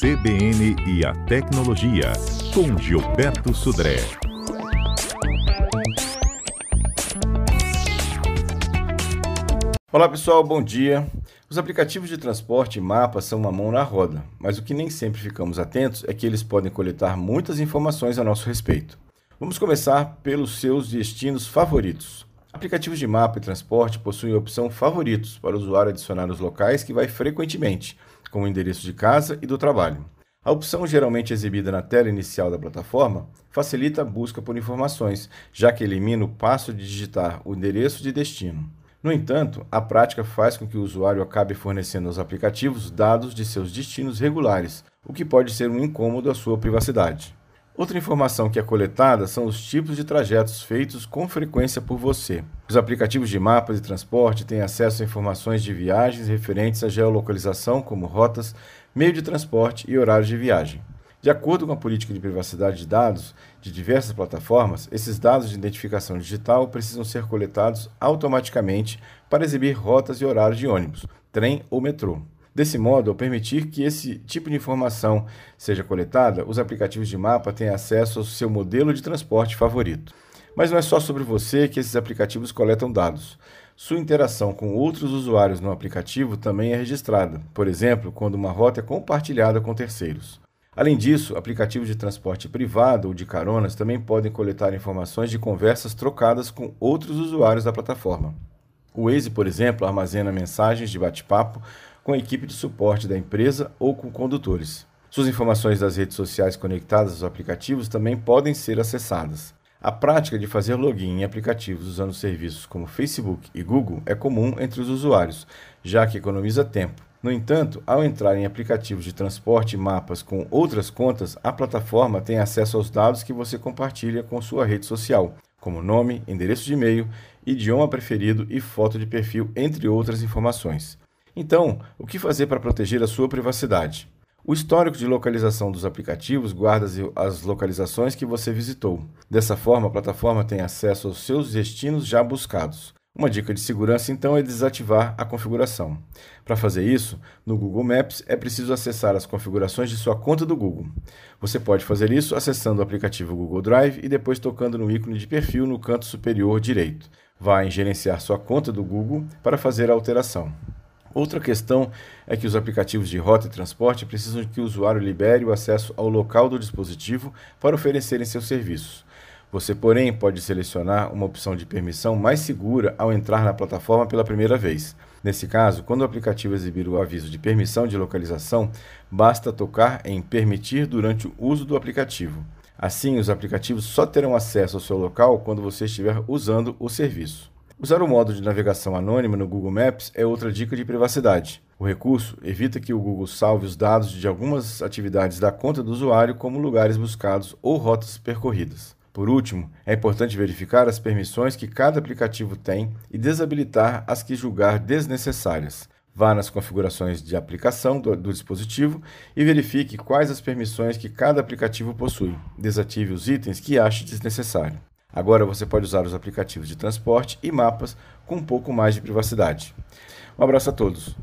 CBN e a Tecnologia, com Gilberto Sudré. Olá pessoal, bom dia. Os aplicativos de transporte e mapas são uma mão na roda, mas o que nem sempre ficamos atentos é que eles podem coletar muitas informações a nosso respeito. Vamos começar pelos seus destinos favoritos. Aplicativos de mapa e transporte possuem a opção Favoritos para o usuário adicionar os locais que vai frequentemente, como o endereço de casa e do trabalho. A opção, geralmente exibida na tela inicial da plataforma, facilita a busca por informações, já que elimina o passo de digitar o endereço de destino. No entanto, a prática faz com que o usuário acabe fornecendo aos aplicativos dados de seus destinos regulares, o que pode ser um incômodo à sua privacidade. Outra informação que é coletada são os tipos de trajetos feitos com frequência por você. Os aplicativos de mapas e transporte têm acesso a informações de viagens referentes à geolocalização, como rotas, meio de transporte e horários de viagem. De acordo com a política de privacidade de dados de diversas plataformas, esses dados de identificação digital precisam ser coletados automaticamente para exibir rotas e horários de ônibus, trem ou metrô. Desse modo, ao permitir que esse tipo de informação seja coletada, os aplicativos de mapa têm acesso ao seu modelo de transporte favorito. Mas não é só sobre você que esses aplicativos coletam dados. Sua interação com outros usuários no aplicativo também é registrada, por exemplo, quando uma rota é compartilhada com terceiros. Além disso, aplicativos de transporte privado ou de caronas também podem coletar informações de conversas trocadas com outros usuários da plataforma. O Waze, por exemplo, armazena mensagens de bate-papo com a equipe de suporte da empresa ou com condutores. Suas informações das redes sociais conectadas aos aplicativos também podem ser acessadas. A prática de fazer login em aplicativos usando serviços como Facebook e Google é comum entre os usuários, já que economiza tempo. No entanto, ao entrar em aplicativos de transporte e mapas com outras contas, a plataforma tem acesso aos dados que você compartilha com sua rede social, como nome, endereço de e-mail, idioma preferido e foto de perfil, entre outras informações. Então, o que fazer para proteger a sua privacidade? O histórico de localização dos aplicativos guarda as localizações que você visitou. Dessa forma, a plataforma tem acesso aos seus destinos já buscados. Uma dica de segurança então é desativar a configuração. Para fazer isso, no Google Maps é preciso acessar as configurações de sua conta do Google. Você pode fazer isso acessando o aplicativo Google Drive e depois tocando no ícone de perfil no canto superior direito. Vá em gerenciar sua conta do Google para fazer a alteração. Outra questão é que os aplicativos de rota e transporte precisam que o usuário libere o acesso ao local do dispositivo para oferecerem seus serviços. Você, porém, pode selecionar uma opção de permissão mais segura ao entrar na plataforma pela primeira vez. Nesse caso, quando o aplicativo exibir o aviso de permissão de localização, basta tocar em Permitir durante o uso do aplicativo. Assim, os aplicativos só terão acesso ao seu local quando você estiver usando o serviço. Usar o modo de navegação anônima no Google Maps é outra dica de privacidade. O recurso evita que o Google salve os dados de algumas atividades da conta do usuário, como lugares buscados ou rotas percorridas. Por último, é importante verificar as permissões que cada aplicativo tem e desabilitar as que julgar desnecessárias. Vá nas configurações de aplicação do, do, dispositivo e verifique quais as permissões que cada aplicativo possui. Desative os itens que ache desnecessário. Agora você pode usar os aplicativos de transporte e mapas com um pouco mais de privacidade. Um abraço a todos.